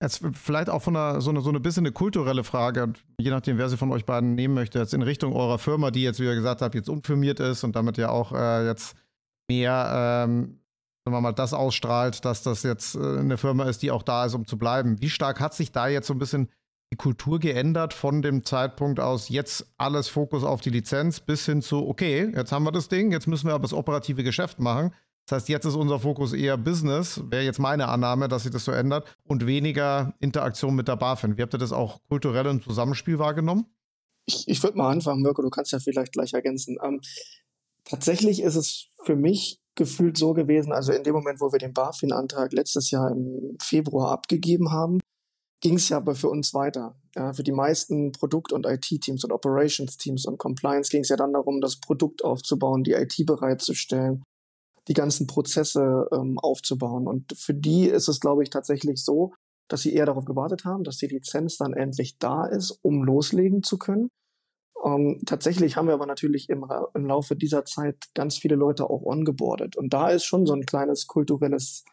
Jetzt vielleicht auch von einer, so, eine, so eine bisschen eine kulturelle Frage, je nachdem, wer sie von euch beiden nehmen möchte, jetzt in Richtung eurer Firma, die jetzt, wie ihr gesagt habt, jetzt umfirmiert ist und damit ja auch äh, jetzt mehr ähm, sagen wir mal, das ausstrahlt, dass das jetzt äh, eine Firma ist, die auch da ist, um zu bleiben. Wie stark hat sich da jetzt so ein bisschen die Kultur geändert von dem Zeitpunkt aus, jetzt alles Fokus auf die Lizenz bis hin zu, okay, jetzt haben wir das Ding, jetzt müssen wir aber das operative Geschäft machen. Das heißt, jetzt ist unser Fokus eher Business, wäre jetzt meine Annahme, dass sich das so ändert, und weniger Interaktion mit der BaFin. Wie habt ihr das auch kulturell im Zusammenspiel wahrgenommen? Ich, ich würde mal anfangen, Mirko, du kannst ja vielleicht gleich ergänzen. Ähm, tatsächlich ist es für mich gefühlt so gewesen, also in dem Moment, wo wir den BaFin-Antrag letztes Jahr im Februar abgegeben haben, ging es ja aber für uns weiter. Ja, für die meisten Produkt- und IT-Teams und Operations-Teams und Compliance ging es ja dann darum, das Produkt aufzubauen, die IT bereitzustellen, die ganzen Prozesse ähm, aufzubauen. Und für die ist es, glaube ich, tatsächlich so, dass sie eher darauf gewartet haben, dass die Lizenz dann endlich da ist, um loslegen zu können. Ähm, tatsächlich haben wir aber natürlich im, im Laufe dieser Zeit ganz viele Leute auch ongeboardet. Und da ist schon so ein kleines kulturelles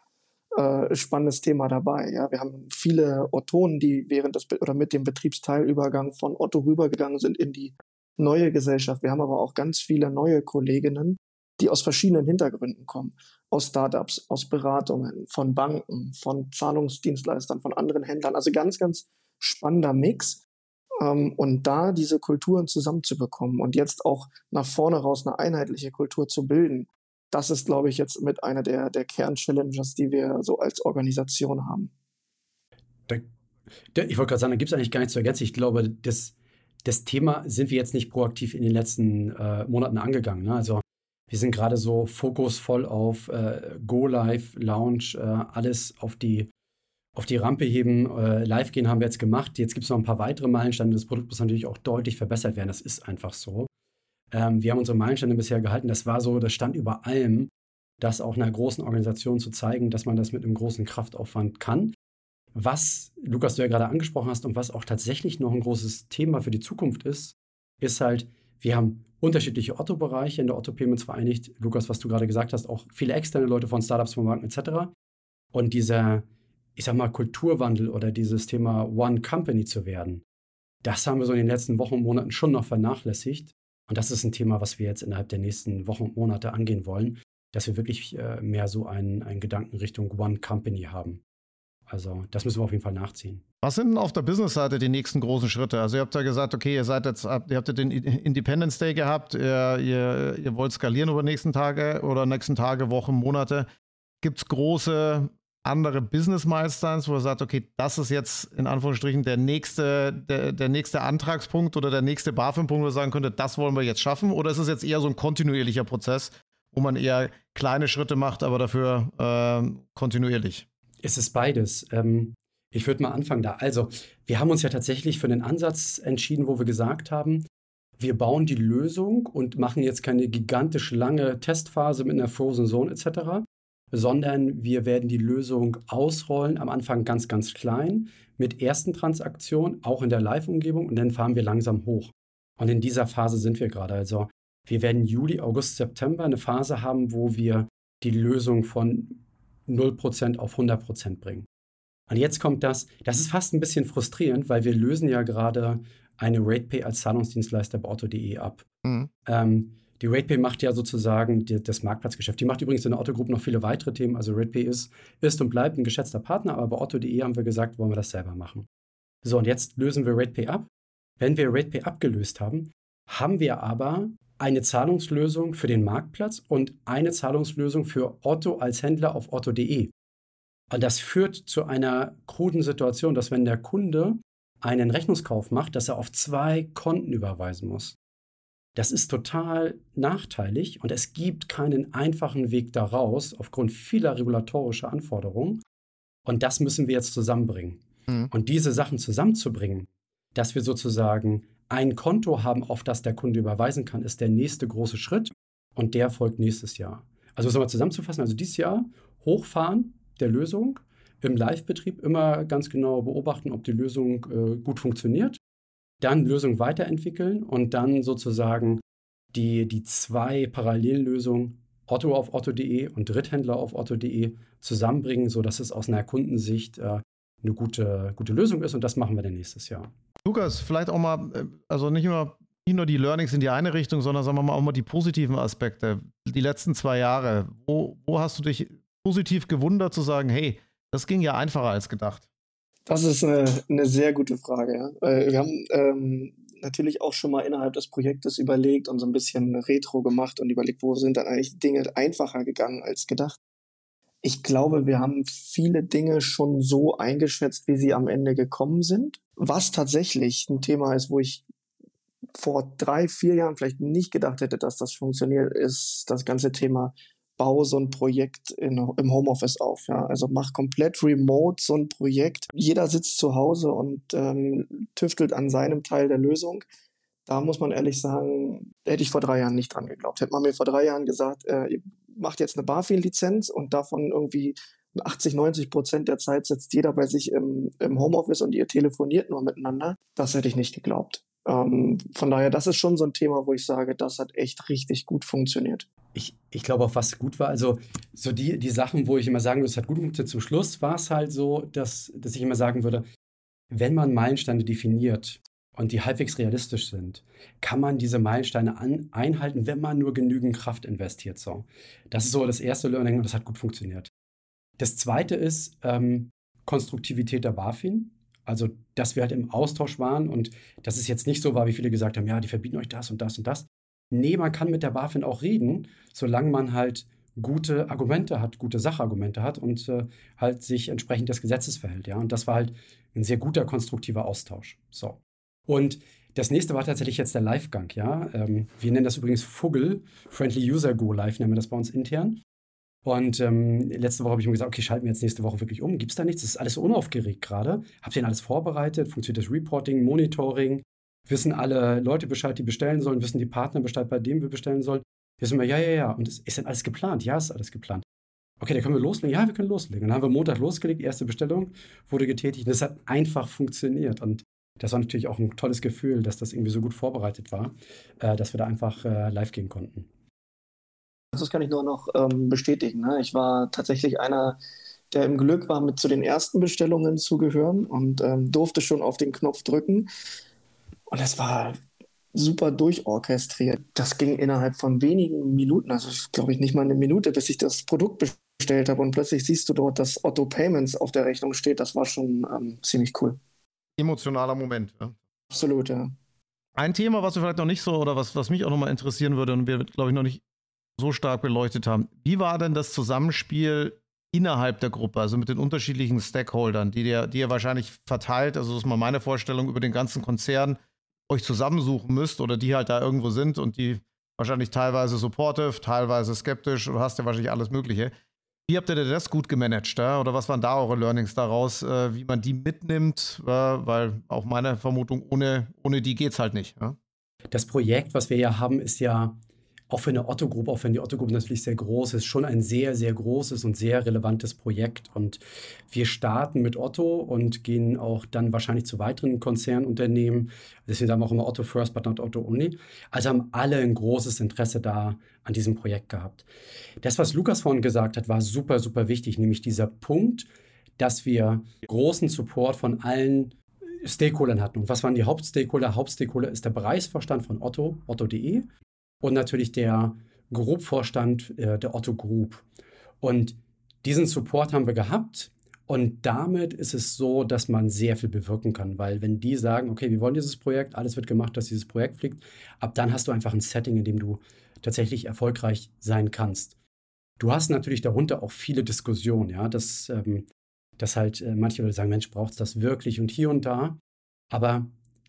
äh, spannendes Thema dabei. Ja, wir haben viele Ottonen, die während des oder mit dem Betriebsteilübergang von Otto rübergegangen sind in die neue Gesellschaft. Wir haben aber auch ganz viele neue Kolleginnen, die aus verschiedenen Hintergründen kommen. Aus Startups, aus Beratungen, von Banken, von Zahlungsdienstleistern, von anderen Händlern. Also ganz, ganz spannender Mix. Ähm, und da diese Kulturen zusammenzubekommen und jetzt auch nach vorne raus eine einheitliche Kultur zu bilden, das ist, glaube ich, jetzt mit einer der, der Kern-Challenges, die wir so als Organisation haben. Da, ich wollte gerade sagen, da gibt es eigentlich gar nichts zu ergänzen. Ich glaube, das, das Thema sind wir jetzt nicht proaktiv in den letzten äh, Monaten angegangen. Ne? Also wir sind gerade so fokusvoll auf äh, Go Live, Launch, äh, alles auf die auf die Rampe heben, äh, live gehen haben wir jetzt gemacht. Jetzt gibt es noch ein paar weitere Meilensteine. Das Produkt muss natürlich auch deutlich verbessert werden. Das ist einfach so. Ähm, wir haben unsere Meilensteine bisher gehalten. Das war so, das stand über allem. das auch einer großen Organisation zu zeigen, dass man das mit einem großen Kraftaufwand kann. Was, Lukas, du ja gerade angesprochen hast und was auch tatsächlich noch ein großes Thema für die Zukunft ist, ist halt, wir haben unterschiedliche Otto-Bereiche in der Otto Payments vereinigt. Lukas, was du gerade gesagt hast, auch viele externe Leute von Startups, von Banken etc. Und dieser, ich sag mal, Kulturwandel oder dieses Thema One Company zu werden, das haben wir so in den letzten Wochen und Monaten schon noch vernachlässigt. Und das ist ein Thema, was wir jetzt innerhalb der nächsten Wochen und Monate angehen wollen, dass wir wirklich äh, mehr so einen, einen Gedanken Richtung One Company haben. Also das müssen wir auf jeden Fall nachziehen. Was sind denn auf der Business-Seite die nächsten großen Schritte? Also ihr habt ja gesagt, okay, ihr seid jetzt, ihr habt ja den Independence Day gehabt, ihr, ihr, ihr wollt skalieren über die nächsten Tage oder nächsten Tage, Wochen, Monate. Gibt es große andere Business-Milestones, wo ihr sagt, okay, das ist jetzt in Anführungsstrichen der nächste, der, der nächste Antragspunkt oder der nächste BaFin-Punkt, wo ihr sagen könntet, das wollen wir jetzt schaffen? Oder ist es jetzt eher so ein kontinuierlicher Prozess, wo man eher kleine Schritte macht, aber dafür äh, kontinuierlich? Es ist beides. Ähm, ich würde mal anfangen da. Also, wir haben uns ja tatsächlich für den Ansatz entschieden, wo wir gesagt haben, wir bauen die Lösung und machen jetzt keine gigantisch lange Testphase mit einer Frozen Zone etc., sondern wir werden die Lösung ausrollen, am Anfang ganz, ganz klein, mit ersten Transaktionen, auch in der Live-Umgebung, und dann fahren wir langsam hoch. Und in dieser Phase sind wir gerade. Also wir werden Juli, August, September eine Phase haben, wo wir die Lösung von 0% auf 100% bringen. Und jetzt kommt das, das ist fast ein bisschen frustrierend, weil wir lösen ja gerade eine RatePay als Zahlungsdienstleister bei Otto.de ab. Mhm. Ähm, die RatePay macht ja sozusagen die, das Marktplatzgeschäft. Die macht übrigens in der Otto Group noch viele weitere Themen. Also RatePay ist, ist und bleibt ein geschätzter Partner, aber bei Otto.de haben wir gesagt, wollen wir das selber machen. So, und jetzt lösen wir RatePay ab. Wenn wir RatePay abgelöst haben, haben wir aber eine Zahlungslösung für den Marktplatz und eine Zahlungslösung für Otto als Händler auf otto.de. Und das führt zu einer kruden Situation, dass wenn der Kunde einen Rechnungskauf macht, dass er auf zwei Konten überweisen muss. Das ist total nachteilig und es gibt keinen einfachen Weg daraus aufgrund vieler regulatorischer Anforderungen. Und das müssen wir jetzt zusammenbringen. Mhm. Und diese Sachen zusammenzubringen, dass wir sozusagen ein Konto haben, auf das der Kunde überweisen kann, ist der nächste große Schritt und der folgt nächstes Jahr. Also, um es nochmal zusammenzufassen, also dieses Jahr hochfahren der Lösung, im Live-Betrieb immer ganz genau beobachten, ob die Lösung äh, gut funktioniert, dann Lösung weiterentwickeln und dann sozusagen die, die zwei Parallellösungen Otto auf otto.de und Dritthändler auf otto.de zusammenbringen, sodass es aus einer Kundensicht äh, eine gute, gute Lösung ist und das machen wir dann nächstes Jahr. Lukas, vielleicht auch mal, äh, also nicht nur, nicht nur die Learnings in die eine Richtung, sondern sagen wir mal auch mal die positiven Aspekte. Die letzten zwei Jahre, wo, wo hast du dich positiv gewundert zu sagen, hey, das ging ja einfacher als gedacht? Das ist eine, eine sehr gute Frage. Ja. Wir haben ähm, natürlich auch schon mal innerhalb des Projektes überlegt und so ein bisschen Retro gemacht und überlegt, wo sind dann eigentlich Dinge einfacher gegangen als gedacht. Ich glaube, wir haben viele Dinge schon so eingeschätzt, wie sie am Ende gekommen sind. Was tatsächlich ein Thema ist, wo ich vor drei, vier Jahren vielleicht nicht gedacht hätte, dass das funktioniert, ist das ganze Thema Bau so ein Projekt in, im Homeoffice auf. Ja? Also mach komplett remote so ein Projekt. Jeder sitzt zu Hause und ähm, tüftelt an seinem Teil der Lösung. Da muss man ehrlich sagen, hätte ich vor drei Jahren nicht dran geglaubt. Hätte man mir vor drei Jahren gesagt, äh, macht jetzt eine BaFin-Lizenz und davon irgendwie 80, 90 Prozent der Zeit sitzt jeder bei sich im, im Homeoffice und ihr telefoniert nur miteinander. Das hätte ich nicht geglaubt. Ähm, von daher, das ist schon so ein Thema, wo ich sage, das hat echt richtig gut funktioniert. Ich, ich glaube auch, was gut war, also so die, die Sachen, wo ich immer sagen würde, es hat gut funktioniert, zum Schluss war es halt so, dass, dass ich immer sagen würde, wenn man Meilensteine definiert und die halbwegs realistisch sind, kann man diese Meilensteine an, einhalten, wenn man nur genügend Kraft investiert. So. Das ist so das erste Learning und das hat gut funktioniert. Das zweite ist ähm, Konstruktivität der BaFin. Also, dass wir halt im Austausch waren und dass es jetzt nicht so war, wie viele gesagt haben, ja, die verbieten euch das und das und das. Nee, man kann mit der BaFin auch reden, solange man halt gute Argumente hat, gute Sachargumente hat und äh, halt sich entsprechend des Gesetzes verhält. Ja? Und das war halt ein sehr guter, konstruktiver Austausch. So. Und das nächste war tatsächlich jetzt der Live-Gang, ja. Ähm, wir nennen das übrigens Fuggel, Friendly User Go Live, nennen wir das bei uns intern. Und ähm, letzte Woche habe ich mir gesagt, okay, schalten wir jetzt nächste Woche wirklich um. Gibt es da nichts? Das ist alles so unaufgeregt gerade. Habt ihr denn alles vorbereitet? Funktioniert das Reporting, Monitoring? Wissen alle Leute Bescheid, die bestellen sollen? Wissen die Partner Bescheid, bei denen wir bestellen sollen? Wir sind immer, ja, ja, ja. Und ist, ist denn alles geplant? Ja, ist alles geplant. Okay, dann können wir loslegen. Ja, wir können loslegen. Dann haben wir Montag losgelegt, erste Bestellung wurde getätigt. Und es hat einfach funktioniert. Und das war natürlich auch ein tolles Gefühl, dass das irgendwie so gut vorbereitet war, äh, dass wir da einfach äh, live gehen konnten. Das kann ich nur noch ähm, bestätigen. Ne? Ich war tatsächlich einer, der im Glück war, mit zu den ersten Bestellungen zu gehören und ähm, durfte schon auf den Knopf drücken. Und es war super durchorchestriert. Das ging innerhalb von wenigen Minuten, also glaube ich nicht mal eine Minute, bis ich das Produkt bestellt habe und plötzlich siehst du dort, dass Otto Payments auf der Rechnung steht. Das war schon ähm, ziemlich cool. Emotionaler Moment. Ja. Absolut, ja. Ein Thema, was wir vielleicht noch nicht so oder was, was mich auch nochmal interessieren würde und wir, glaube ich, noch nicht so stark beleuchtet haben. Wie war denn das Zusammenspiel innerhalb der Gruppe, also mit den unterschiedlichen Stakeholdern, die ihr, die ihr wahrscheinlich verteilt, also das ist mal meine Vorstellung, über den ganzen Konzern euch zusammensuchen müsst oder die halt da irgendwo sind und die wahrscheinlich teilweise supportive, teilweise skeptisch oder hast ja wahrscheinlich alles Mögliche. Wie habt ihr denn das gut gemanagt? Oder was waren da eure Learnings daraus, äh, wie man die mitnimmt? Weil auch meine Vermutung, ohne, ohne die es halt nicht. Das Projekt, was wir ja haben, ist ja auch für eine Otto-Gruppe, auch wenn die Otto-Gruppe natürlich sehr groß ist, schon ein sehr, sehr großes und sehr relevantes Projekt. Und wir starten mit Otto und gehen auch dann wahrscheinlich zu weiteren Konzernunternehmen. Deswegen sagen wir auch immer Otto First, but not Otto Only. Also haben alle ein großes Interesse da an diesem Projekt gehabt. Das, was Lukas vorhin gesagt hat, war super, super wichtig, nämlich dieser Punkt, dass wir großen Support von allen Stakeholdern hatten. Und was waren die Hauptstakeholder? Hauptstakeholder ist der Bereichsvorstand von Otto, otto.de und natürlich der Group-Vorstand äh, der Otto Group. Und diesen Support haben wir gehabt. Und damit ist es so, dass man sehr viel bewirken kann, weil wenn die sagen, okay, wir wollen dieses Projekt, alles wird gemacht, dass dieses Projekt fliegt, ab dann hast du einfach ein Setting, in dem du tatsächlich erfolgreich sein kannst. Du hast natürlich darunter auch viele Diskussionen, ja, dass, ähm, dass halt äh, manche Leute sagen, Mensch, braucht es das wirklich und hier und da. Aber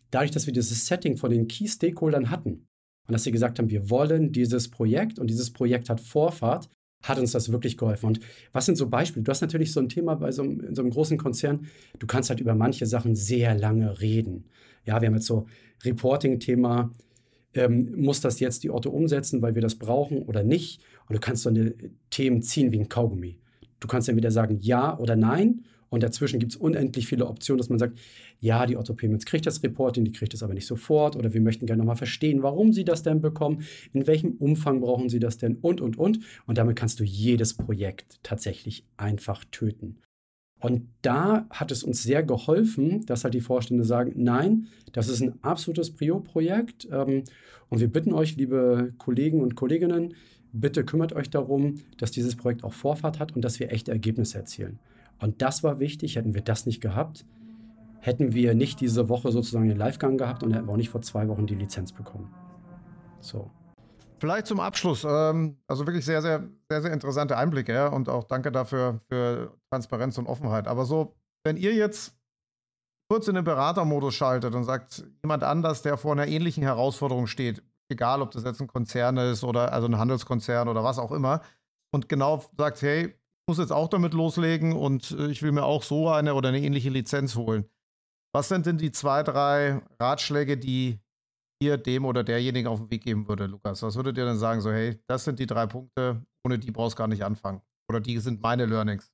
dadurch, dass wir dieses Setting von den Key Stakeholdern hatten, und dass sie gesagt haben, wir wollen dieses Projekt und dieses Projekt hat Vorfahrt, hat uns das wirklich geholfen. Und was sind so Beispiele? Du hast natürlich so ein Thema bei so einem, in so einem großen Konzern, du kannst halt über manche Sachen sehr lange reden. Ja, wir haben jetzt so Reporting-Thema, ähm, muss das jetzt die Otto umsetzen, weil wir das brauchen oder nicht? Und du kannst so eine Themen ziehen wie ein Kaugummi. Du kannst entweder sagen ja oder nein und dazwischen gibt es unendlich viele Optionen, dass man sagt, ja, die Otto Payments kriegt das Reporting, die kriegt es aber nicht sofort oder wir möchten gerne nochmal verstehen, warum sie das denn bekommen, in welchem Umfang brauchen sie das denn und, und, und. Und damit kannst du jedes Projekt tatsächlich einfach töten. Und da hat es uns sehr geholfen, dass halt die Vorstände sagen, nein, das ist ein absolutes Prio-Projekt ähm, und wir bitten euch, liebe Kollegen und Kolleginnen, bitte kümmert euch darum, dass dieses Projekt auch Vorfahrt hat und dass wir echte Ergebnisse erzielen. Und das war wichtig. Hätten wir das nicht gehabt, hätten wir nicht diese Woche sozusagen den Livegang gehabt und hätten wir auch nicht vor zwei Wochen die Lizenz bekommen. So. Vielleicht zum Abschluss. Ähm, also wirklich sehr, sehr, sehr, sehr interessante Einblicke ja? und auch danke dafür für Transparenz und Offenheit. Aber so, wenn ihr jetzt kurz in den Beratermodus schaltet und sagt, jemand anders, der vor einer ähnlichen Herausforderung steht, egal ob das jetzt ein Konzern ist oder also ein Handelskonzern oder was auch immer, und genau sagt, hey, muss jetzt auch damit loslegen und äh, ich will mir auch so eine oder eine ähnliche Lizenz holen. Was sind denn die zwei, drei Ratschläge, die ihr dem oder derjenigen auf den Weg geben würde, Lukas? Was würdet ihr denn sagen? So, hey, das sind die drei Punkte, ohne die brauchst du gar nicht anfangen. Oder die sind meine Learnings.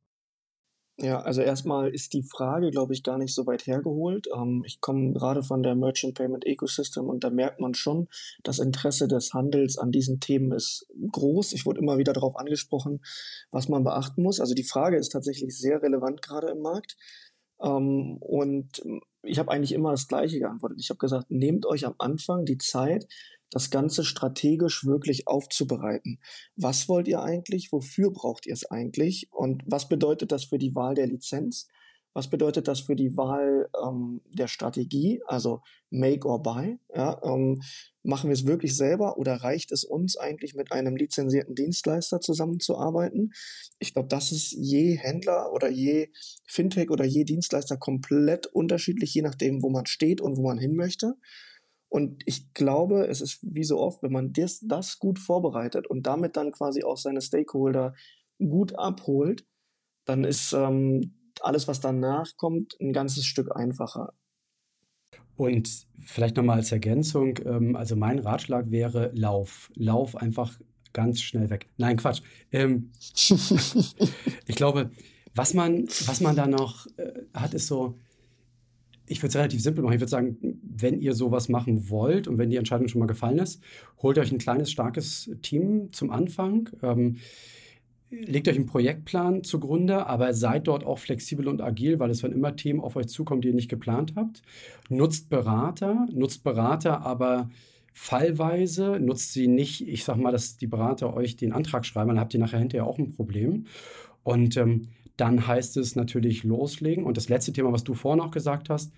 Ja, also erstmal ist die Frage, glaube ich, gar nicht so weit hergeholt. Ähm, ich komme gerade von der Merchant Payment Ecosystem und da merkt man schon, das Interesse des Handels an diesen Themen ist groß. Ich wurde immer wieder darauf angesprochen, was man beachten muss. Also die Frage ist tatsächlich sehr relevant gerade im Markt. Ähm, und ich habe eigentlich immer das Gleiche geantwortet. Ich habe gesagt, nehmt euch am Anfang die Zeit, das Ganze strategisch wirklich aufzubereiten. Was wollt ihr eigentlich? Wofür braucht ihr es eigentlich? Und was bedeutet das für die Wahl der Lizenz? Was bedeutet das für die Wahl ähm, der Strategie, also Make or Buy? Ja, ähm, machen wir es wirklich selber oder reicht es uns eigentlich mit einem lizenzierten Dienstleister zusammenzuarbeiten? Ich glaube, das ist je Händler oder je Fintech oder je Dienstleister komplett unterschiedlich, je nachdem, wo man steht und wo man hin möchte. Und ich glaube, es ist wie so oft, wenn man das, das gut vorbereitet und damit dann quasi auch seine Stakeholder gut abholt, dann ist ähm, alles, was danach kommt, ein ganzes Stück einfacher. Und vielleicht nochmal als Ergänzung, ähm, also mein Ratschlag wäre, lauf. Lauf einfach ganz schnell weg. Nein, Quatsch. Ähm, <laughs> ich glaube, was man, was man da noch äh, hat, ist so, ich würde es relativ simpel machen. Ich würde sagen, wenn ihr sowas machen wollt und wenn die Entscheidung schon mal gefallen ist, holt euch ein kleines, starkes Team zum Anfang. Ähm, legt euch einen Projektplan zugrunde, aber seid dort auch flexibel und agil, weil es werden immer Themen auf euch zukommen, die ihr nicht geplant habt. Nutzt Berater, nutzt Berater aber fallweise, nutzt sie nicht, ich sag mal, dass die Berater euch den Antrag schreiben, dann habt ihr nachher hinterher auch ein Problem. Und ähm, dann heißt es natürlich loslegen. Und das letzte Thema, was du vorhin auch gesagt hast,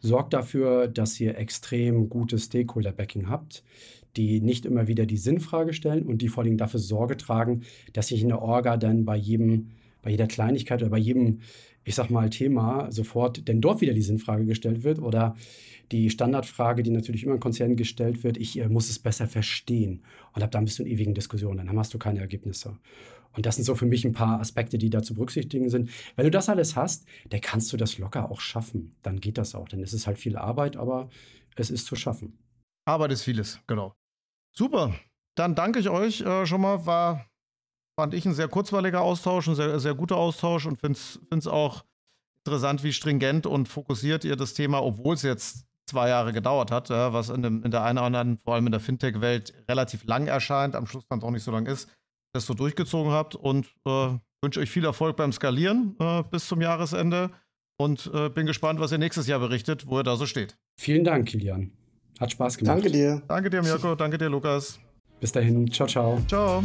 sorgt dafür, dass ihr extrem gutes Stakeholder-Backing habt, die nicht immer wieder die Sinnfrage stellen und die vor allem dafür Sorge tragen, dass sich in der Orga dann bei jedem, bei jeder Kleinigkeit oder bei jedem, ich sag mal, Thema sofort denn dort wieder die Sinnfrage gestellt wird oder die Standardfrage, die natürlich immer in Konzernen gestellt wird, ich äh, muss es besser verstehen. Und ab dann bist du in ewigen Diskussionen, dann hast du keine Ergebnisse. Und das sind so für mich ein paar Aspekte, die da zu berücksichtigen sind. Wenn du das alles hast, dann kannst du das locker auch schaffen. Dann geht das auch. Ist es halt viel Arbeit, aber es ist zu schaffen. Arbeit ist vieles, genau. Super. Dann danke ich euch äh, schon mal. War, fand ich ein sehr kurzweiliger Austausch, ein sehr, sehr guter Austausch und finde es auch interessant, wie stringent und fokussiert ihr das Thema, obwohl es jetzt zwei Jahre gedauert hat, was in, dem, in der einen oder anderen, vor allem in der Fintech-Welt, relativ lang erscheint, am Schluss dann auch nicht so lang ist das so durchgezogen habt und äh, wünsche euch viel Erfolg beim Skalieren äh, bis zum Jahresende und äh, bin gespannt, was ihr nächstes Jahr berichtet, wo ihr da so steht. Vielen Dank, Kilian. Hat Spaß gemacht. Danke dir. Danke dir, Mirko. Danke dir, Lukas. Bis dahin. Ciao, ciao. Ciao.